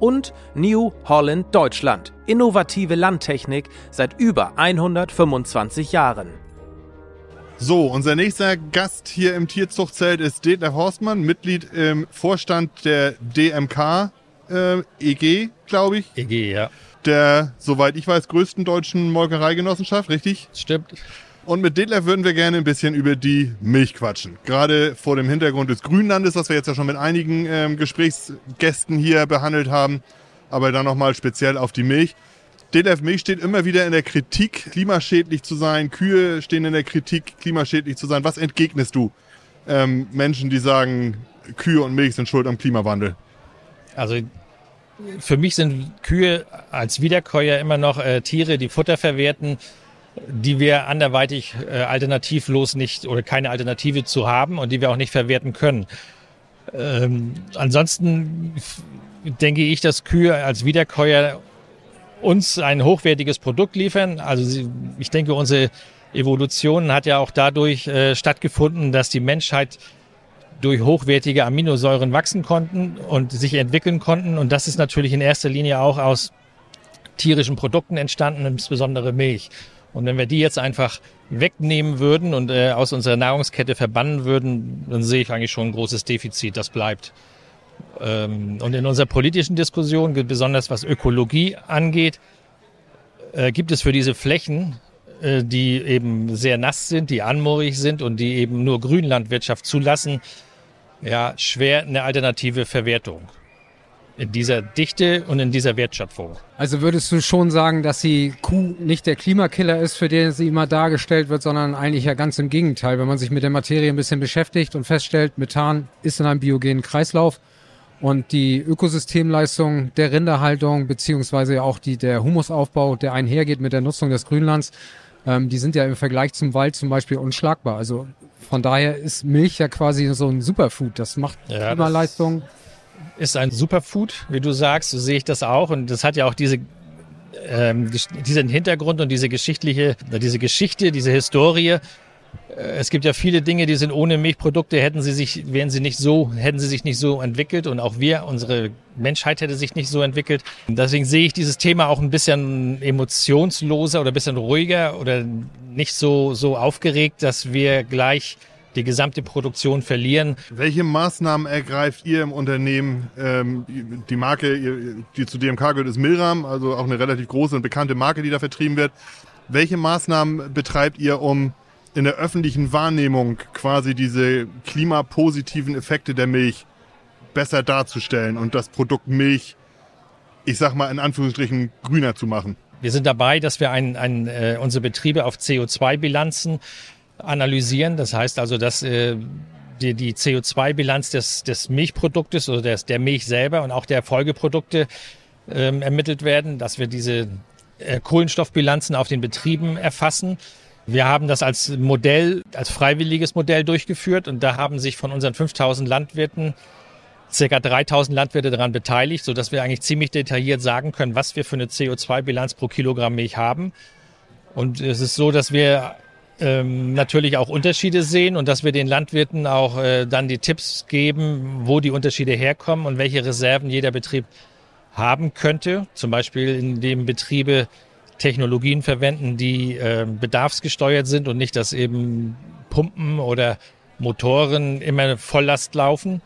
und New Holland Deutschland, innovative Landtechnik seit über 125 Jahren. So, unser nächster Gast hier im Tierzuchtzelt ist Detlef Horstmann, Mitglied im Vorstand der DMK äh, EG, glaube ich. EG, ja. Der, soweit ich weiß, größten deutschen Molkereigenossenschaft, richtig? Stimmt. Und mit Detlef würden wir gerne ein bisschen über die Milch quatschen. Gerade vor dem Hintergrund des Grünlandes, das wir jetzt ja schon mit einigen ähm, Gesprächsgästen hier behandelt haben, aber dann nochmal speziell auf die Milch. Detlef, Milch steht immer wieder in der Kritik, klimaschädlich zu sein. Kühe stehen in der Kritik, klimaschädlich zu sein. Was entgegnest du ähm, Menschen, die sagen, Kühe und Milch sind schuld am Klimawandel? Also für mich sind Kühe als Wiederkäuer immer noch äh, Tiere, die Futter verwerten, die wir anderweitig äh, alternativlos nicht oder keine Alternative zu haben und die wir auch nicht verwerten können. Ähm, ansonsten denke ich, dass Kühe als Wiederkäuer uns ein hochwertiges Produkt liefern. Also ich denke, unsere Evolution hat ja auch dadurch äh, stattgefunden, dass die Menschheit durch hochwertige Aminosäuren wachsen konnten und sich entwickeln konnten. Und das ist natürlich in erster Linie auch aus tierischen Produkten entstanden, insbesondere Milch. Und wenn wir die jetzt einfach wegnehmen würden und äh, aus unserer Nahrungskette verbannen würden, dann sehe ich eigentlich schon ein großes Defizit, das bleibt. Ähm, und in unserer politischen Diskussion, besonders was Ökologie angeht, äh, gibt es für diese Flächen, äh, die eben sehr nass sind, die anmoorig sind und die eben nur Grünlandwirtschaft zulassen, ja, schwer eine alternative Verwertung in dieser Dichte und in dieser Wertschöpfung. Also würdest du schon sagen, dass die Kuh nicht der Klimakiller ist, für den sie immer dargestellt wird, sondern eigentlich ja ganz im Gegenteil. Wenn man sich mit der Materie ein bisschen beschäftigt und feststellt, Methan ist in einem biogenen Kreislauf und die Ökosystemleistung der Rinderhaltung beziehungsweise auch die, der Humusaufbau, der einhergeht mit der Nutzung des Grünlands, ähm, die sind ja im Vergleich zum Wald zum Beispiel unschlagbar. Also von daher ist Milch ja quasi so ein Superfood. Das macht ja, Klimaleistung. Das ist ein Superfood, wie du sagst, so sehe ich das auch. Und das hat ja auch diese, ähm, diesen Hintergrund und diese geschichtliche, diese Geschichte, diese Historie. Äh, es gibt ja viele Dinge, die sind ohne Milchprodukte, hätten sie sich, wären sie nicht so, hätten sie sich nicht so entwickelt und auch wir, unsere Menschheit hätte sich nicht so entwickelt. Deswegen sehe ich dieses Thema auch ein bisschen emotionsloser oder ein bisschen ruhiger oder nicht so, so aufgeregt, dass wir gleich die gesamte Produktion verlieren. Welche Maßnahmen ergreift ihr im Unternehmen? Ähm, die Marke, die zu DMK gehört, ist Milram, also auch eine relativ große und bekannte Marke, die da vertrieben wird. Welche Maßnahmen betreibt ihr, um in der öffentlichen Wahrnehmung quasi diese klimapositiven Effekte der Milch besser darzustellen und das Produkt Milch, ich sag mal in Anführungsstrichen, grüner zu machen? Wir sind dabei, dass wir ein, ein, äh, unsere Betriebe auf CO2-Bilanzen analysieren. Das heißt also, dass äh, die, die CO2-Bilanz des, des Milchproduktes oder des, der Milch selber und auch der Folgeprodukte ähm, ermittelt werden, dass wir diese äh, Kohlenstoffbilanzen auf den Betrieben erfassen. Wir haben das als Modell, als freiwilliges Modell durchgeführt und da haben sich von unseren 5000 Landwirten circa 3000 Landwirte daran beteiligt, so dass wir eigentlich ziemlich detailliert sagen können, was wir für eine CO2-Bilanz pro Kilogramm Milch haben. Und es ist so, dass wir ähm, natürlich auch Unterschiede sehen und dass wir den Landwirten auch äh, dann die Tipps geben, wo die Unterschiede herkommen und welche Reserven jeder Betrieb haben könnte. Zum Beispiel indem Betriebe Technologien verwenden, die äh, bedarfsgesteuert sind und nicht, dass eben Pumpen oder Motoren immer Volllast laufen.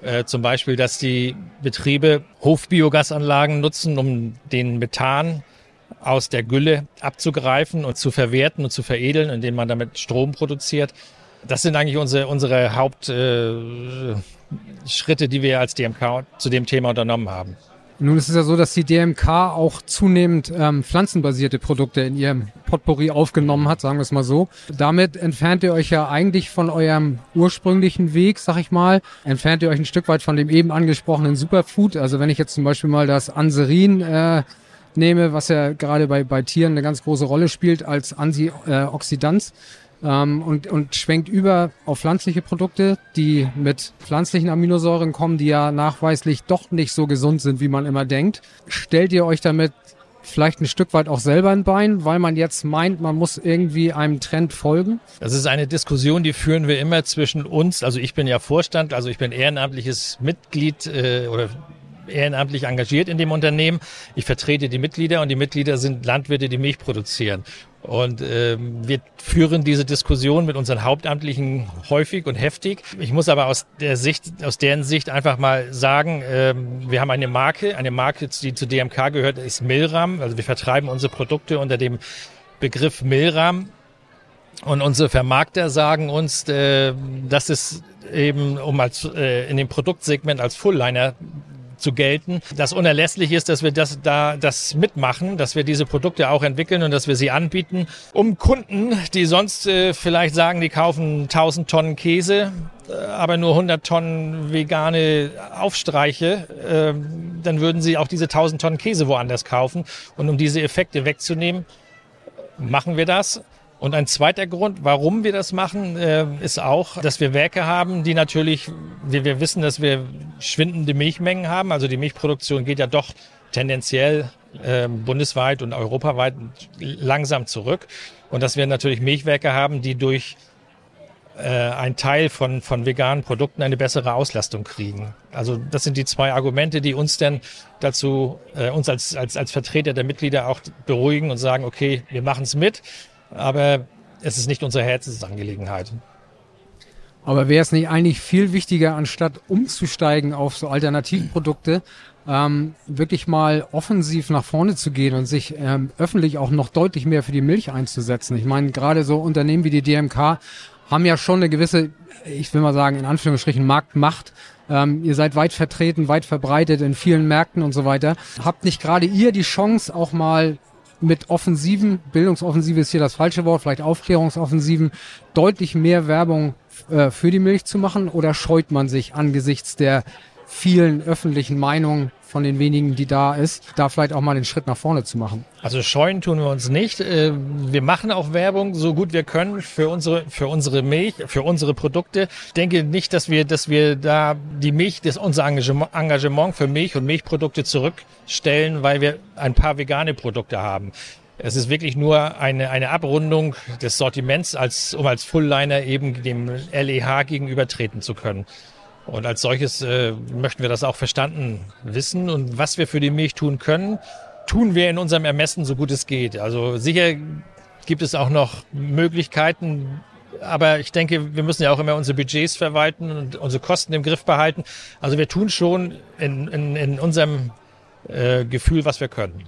Äh, zum Beispiel, dass die Betriebe Hofbiogasanlagen nutzen, um den Methan aus der Gülle abzugreifen und zu verwerten und zu veredeln, indem man damit Strom produziert. Das sind eigentlich unsere, unsere Hauptschritte, äh, die wir als DMK zu dem Thema unternommen haben. Nun ist es ja so, dass die DMK auch zunehmend ähm, pflanzenbasierte Produkte in ihrem Potpourri aufgenommen hat, sagen wir es mal so. Damit entfernt ihr euch ja eigentlich von eurem ursprünglichen Weg, sag ich mal. Entfernt ihr euch ein Stück weit von dem eben angesprochenen Superfood. Also wenn ich jetzt zum Beispiel mal das Anserin äh, nehme, was ja gerade bei, bei Tieren eine ganz große Rolle spielt als Antioxidant ähm, und, und schwenkt über auf pflanzliche Produkte, die mit pflanzlichen Aminosäuren kommen, die ja nachweislich doch nicht so gesund sind, wie man immer denkt. Stellt ihr euch damit vielleicht ein Stück weit auch selber ein Bein, weil man jetzt meint, man muss irgendwie einem Trend folgen? Das ist eine Diskussion, die führen wir immer zwischen uns. Also ich bin ja Vorstand, also ich bin ehrenamtliches Mitglied äh, oder ehrenamtlich engagiert in dem Unternehmen. Ich vertrete die Mitglieder und die Mitglieder sind Landwirte, die Milch produzieren. Und ähm, wir führen diese Diskussion mit unseren Hauptamtlichen häufig und heftig. Ich muss aber aus der Sicht, aus deren Sicht einfach mal sagen, ähm, wir haben eine Marke, eine Marke, die zu DMK gehört, ist Milram. Also wir vertreiben unsere Produkte unter dem Begriff Milram. Und unsere Vermarkter sagen uns, äh, dass es eben um als äh, in dem Produktsegment als Fullliner zu gelten, dass unerlässlich ist, dass wir das da das mitmachen, dass wir diese Produkte auch entwickeln und dass wir sie anbieten, um Kunden, die sonst äh, vielleicht sagen, die kaufen 1000 Tonnen Käse, äh, aber nur 100 Tonnen vegane Aufstreiche, äh, dann würden sie auch diese 1000 Tonnen Käse woanders kaufen. Und um diese Effekte wegzunehmen, machen wir das. Und ein zweiter Grund, warum wir das machen, äh, ist auch, dass wir Werke haben, die natürlich, wir, wir wissen, dass wir schwindende Milchmengen haben. Also die Milchproduktion geht ja doch tendenziell äh, bundesweit und europaweit langsam zurück. Und dass wir natürlich Milchwerke haben, die durch äh, ein Teil von, von veganen Produkten eine bessere Auslastung kriegen. Also das sind die zwei Argumente, die uns dann dazu, äh, uns als, als, als Vertreter der Mitglieder auch beruhigen und sagen, okay, wir machen es mit aber es ist nicht unsere Herzensangelegenheit. Aber wäre es nicht eigentlich viel wichtiger, anstatt umzusteigen auf so Alternativprodukte, ähm, wirklich mal offensiv nach vorne zu gehen und sich ähm, öffentlich auch noch deutlich mehr für die Milch einzusetzen? Ich meine, gerade so Unternehmen wie die DMK haben ja schon eine gewisse, ich will mal sagen, in Anführungsstrichen Marktmacht. Ähm, ihr seid weit vertreten, weit verbreitet in vielen Märkten und so weiter. Habt nicht gerade ihr die Chance, auch mal mit Offensiven, Bildungsoffensive ist hier das falsche Wort, vielleicht Aufklärungsoffensiven, deutlich mehr Werbung äh, für die Milch zu machen? Oder scheut man sich angesichts der vielen öffentlichen Meinungen von den wenigen, die da ist, da vielleicht auch mal den Schritt nach vorne zu machen. Also scheuen tun wir uns nicht. Äh, wir machen auch Werbung so gut wir können für unsere für unsere Milch, für unsere Produkte. Ich denke nicht, dass wir dass wir da die Milch, das unser Engagement für Milch und Milchprodukte zurückstellen, weil wir ein paar vegane Produkte haben. Es ist wirklich nur eine, eine Abrundung des Sortiments, als, um als Fullliner eben dem LEH gegenübertreten zu können. Und als solches äh, möchten wir das auch verstanden wissen. Und was wir für die Milch tun können, tun wir in unserem Ermessen so gut es geht. Also sicher gibt es auch noch Möglichkeiten, aber ich denke, wir müssen ja auch immer unsere Budgets verwalten und unsere Kosten im Griff behalten. Also wir tun schon in, in, in unserem äh, Gefühl, was wir können.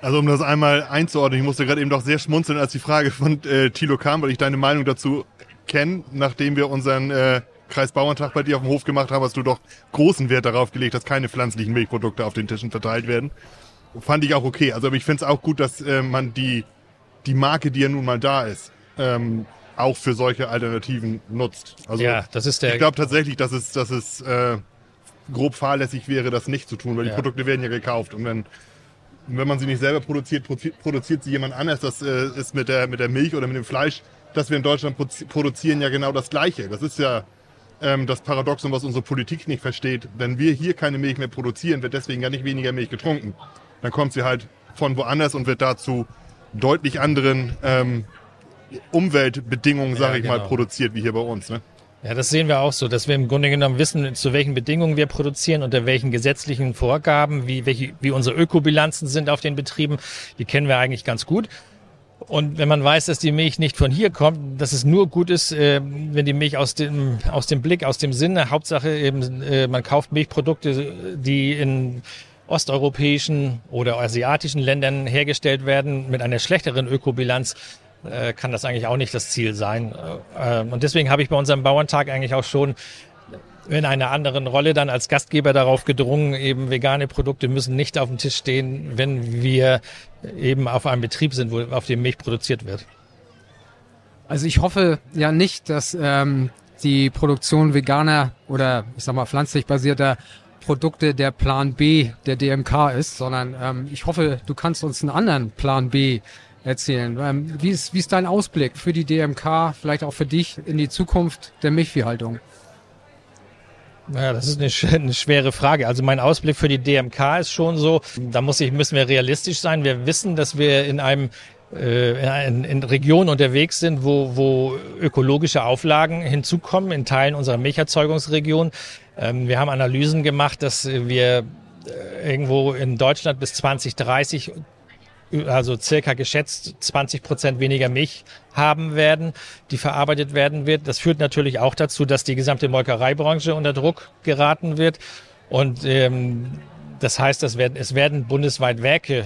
Also um das einmal einzuordnen, ich musste gerade eben doch sehr schmunzeln, als die Frage von äh, Thilo kam, weil ich deine Meinung dazu kenne, nachdem wir unseren äh, Kreisbauerntag bei dir auf dem Hof gemacht haben, hast du doch großen Wert darauf gelegt, dass keine pflanzlichen Milchprodukte auf den Tischen verteilt werden. Fand ich auch okay. Also ich finde es auch gut, dass äh, man die, die Marke, die ja nun mal da ist, ähm, auch für solche Alternativen nutzt. Also ja, das ist der. Ich glaube tatsächlich, dass es, dass es äh, grob fahrlässig wäre, das nicht zu tun, weil ja. die Produkte werden ja gekauft und wenn wenn man sie nicht selber produziert, produziert sie jemand anders. Das äh, ist mit der mit der Milch oder mit dem Fleisch, das wir in Deutschland produzieren, ja genau das Gleiche. Das ist ja ähm, das Paradoxon, was unsere Politik nicht versteht. Wenn wir hier keine Milch mehr produzieren, wird deswegen ja nicht weniger Milch getrunken. Dann kommt sie halt von woanders und wird dazu deutlich anderen ähm, Umweltbedingungen, sage ja, ich genau. mal, produziert, wie hier bei uns. Ne? Ja, das sehen wir auch so, dass wir im Grunde genommen wissen, zu welchen Bedingungen wir produzieren, unter welchen gesetzlichen Vorgaben, wie, welche, wie unsere Ökobilanzen sind auf den Betrieben. Die kennen wir eigentlich ganz gut. Und wenn man weiß, dass die Milch nicht von hier kommt, dass es nur gut ist, äh, wenn die Milch aus dem, aus dem Blick, aus dem Sinne, Hauptsache eben, äh, man kauft Milchprodukte, die in osteuropäischen oder asiatischen Ländern hergestellt werden mit einer schlechteren Ökobilanz, äh, kann das eigentlich auch nicht das Ziel sein. Äh, und deswegen habe ich bei unserem Bauerntag eigentlich auch schon in einer anderen Rolle dann als Gastgeber darauf gedrungen, eben vegane Produkte müssen nicht auf dem Tisch stehen, wenn wir eben auf einem Betrieb sind, wo auf dem Milch produziert wird. Also ich hoffe ja nicht, dass ähm, die Produktion veganer oder ich sag mal pflanzlich basierter Produkte der Plan B der DMK ist, sondern ähm, ich hoffe, du kannst uns einen anderen Plan B erzählen. Ähm, wie, ist, wie ist dein Ausblick für die DMK, vielleicht auch für dich in die Zukunft der Milchviehhaltung? Ja, das ist eine, schwere Frage. Also mein Ausblick für die DMK ist schon so, da muss ich, müssen wir realistisch sein. Wir wissen, dass wir in einem äh, in, in Regionen unterwegs sind, wo, wo ökologische Auflagen hinzukommen, in Teilen unserer Milcherzeugungsregion. Ähm, wir haben Analysen gemacht, dass wir äh, irgendwo in Deutschland bis 2030 also circa geschätzt 20 Prozent weniger Milch haben werden, die verarbeitet werden wird. Das führt natürlich auch dazu, dass die gesamte Molkereibranche unter Druck geraten wird. Und ähm, das heißt, es werden, es werden bundesweit Werke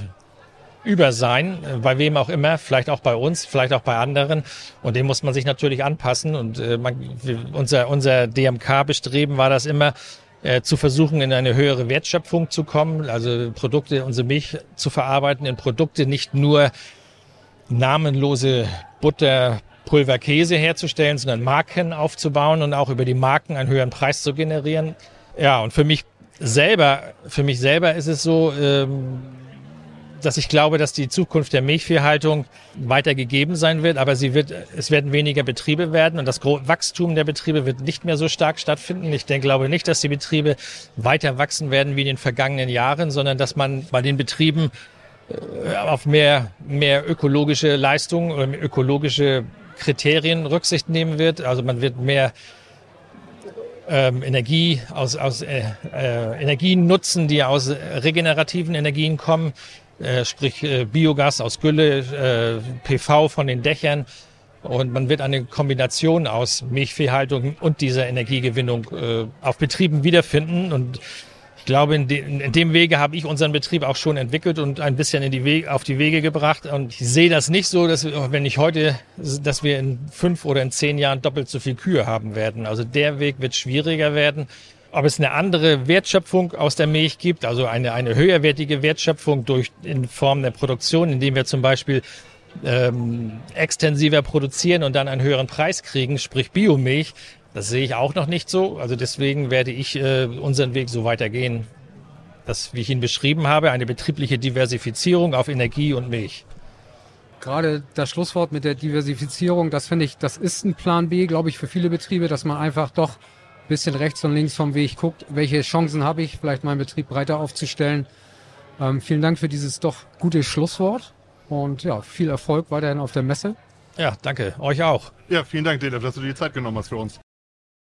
über sein, bei wem auch immer, vielleicht auch bei uns, vielleicht auch bei anderen. Und dem muss man sich natürlich anpassen. Und äh, man, unser, unser DMK-Bestreben war das immer, äh, zu versuchen, in eine höhere Wertschöpfung zu kommen, also Produkte, unsere Milch zu verarbeiten in Produkte, nicht nur namenlose Butter, Pulver, Käse herzustellen, sondern Marken aufzubauen und auch über die Marken einen höheren Preis zu generieren. Ja, und für mich selber, für mich selber ist es so, ähm, dass ich glaube, dass die Zukunft der Milchviehhaltung weiter gegeben sein wird, aber sie wird, es werden weniger Betriebe werden und das Wachstum der Betriebe wird nicht mehr so stark stattfinden. Ich denke, glaube nicht, dass die Betriebe weiter wachsen werden wie in den vergangenen Jahren, sondern dass man bei den Betrieben äh, auf mehr, mehr ökologische Leistungen oder ökologische Kriterien Rücksicht nehmen wird. Also man wird mehr ähm, Energie aus, aus äh, äh, Energien nutzen, die aus regenerativen Energien kommen äh, sprich äh, Biogas aus Gülle, äh, PV von den Dächern. Und man wird eine Kombination aus Milchviehhaltung und dieser Energiegewinnung auf Betrieben wiederfinden. Und ich glaube, in, in dem Wege habe ich unseren Betrieb auch schon entwickelt und ein bisschen in die Wege, auf die Wege gebracht. Und ich sehe das nicht so, dass wenn ich heute, dass wir in fünf oder in zehn Jahren doppelt so viel Kühe haben werden. Also der Weg wird schwieriger werden ob es eine andere Wertschöpfung aus der Milch gibt, also eine, eine höherwertige Wertschöpfung durch, in Form der Produktion, indem wir zum Beispiel ähm, extensiver produzieren und dann einen höheren Preis kriegen, sprich Biomilch, das sehe ich auch noch nicht so. Also deswegen werde ich äh, unseren Weg so weitergehen, dass, wie ich ihn beschrieben habe, eine betriebliche Diversifizierung auf Energie und Milch. Gerade das Schlusswort mit der Diversifizierung, das finde ich, das ist ein Plan B, glaube ich, für viele Betriebe, dass man einfach doch bisschen rechts und links vom Weg guckt, welche Chancen habe ich, vielleicht meinen Betrieb breiter aufzustellen. Ähm, vielen Dank für dieses doch gute Schlusswort und ja, viel Erfolg weiterhin auf der Messe. Ja, danke. Euch auch. Ja, vielen Dank, Detlef, dass du dir die Zeit genommen hast für uns.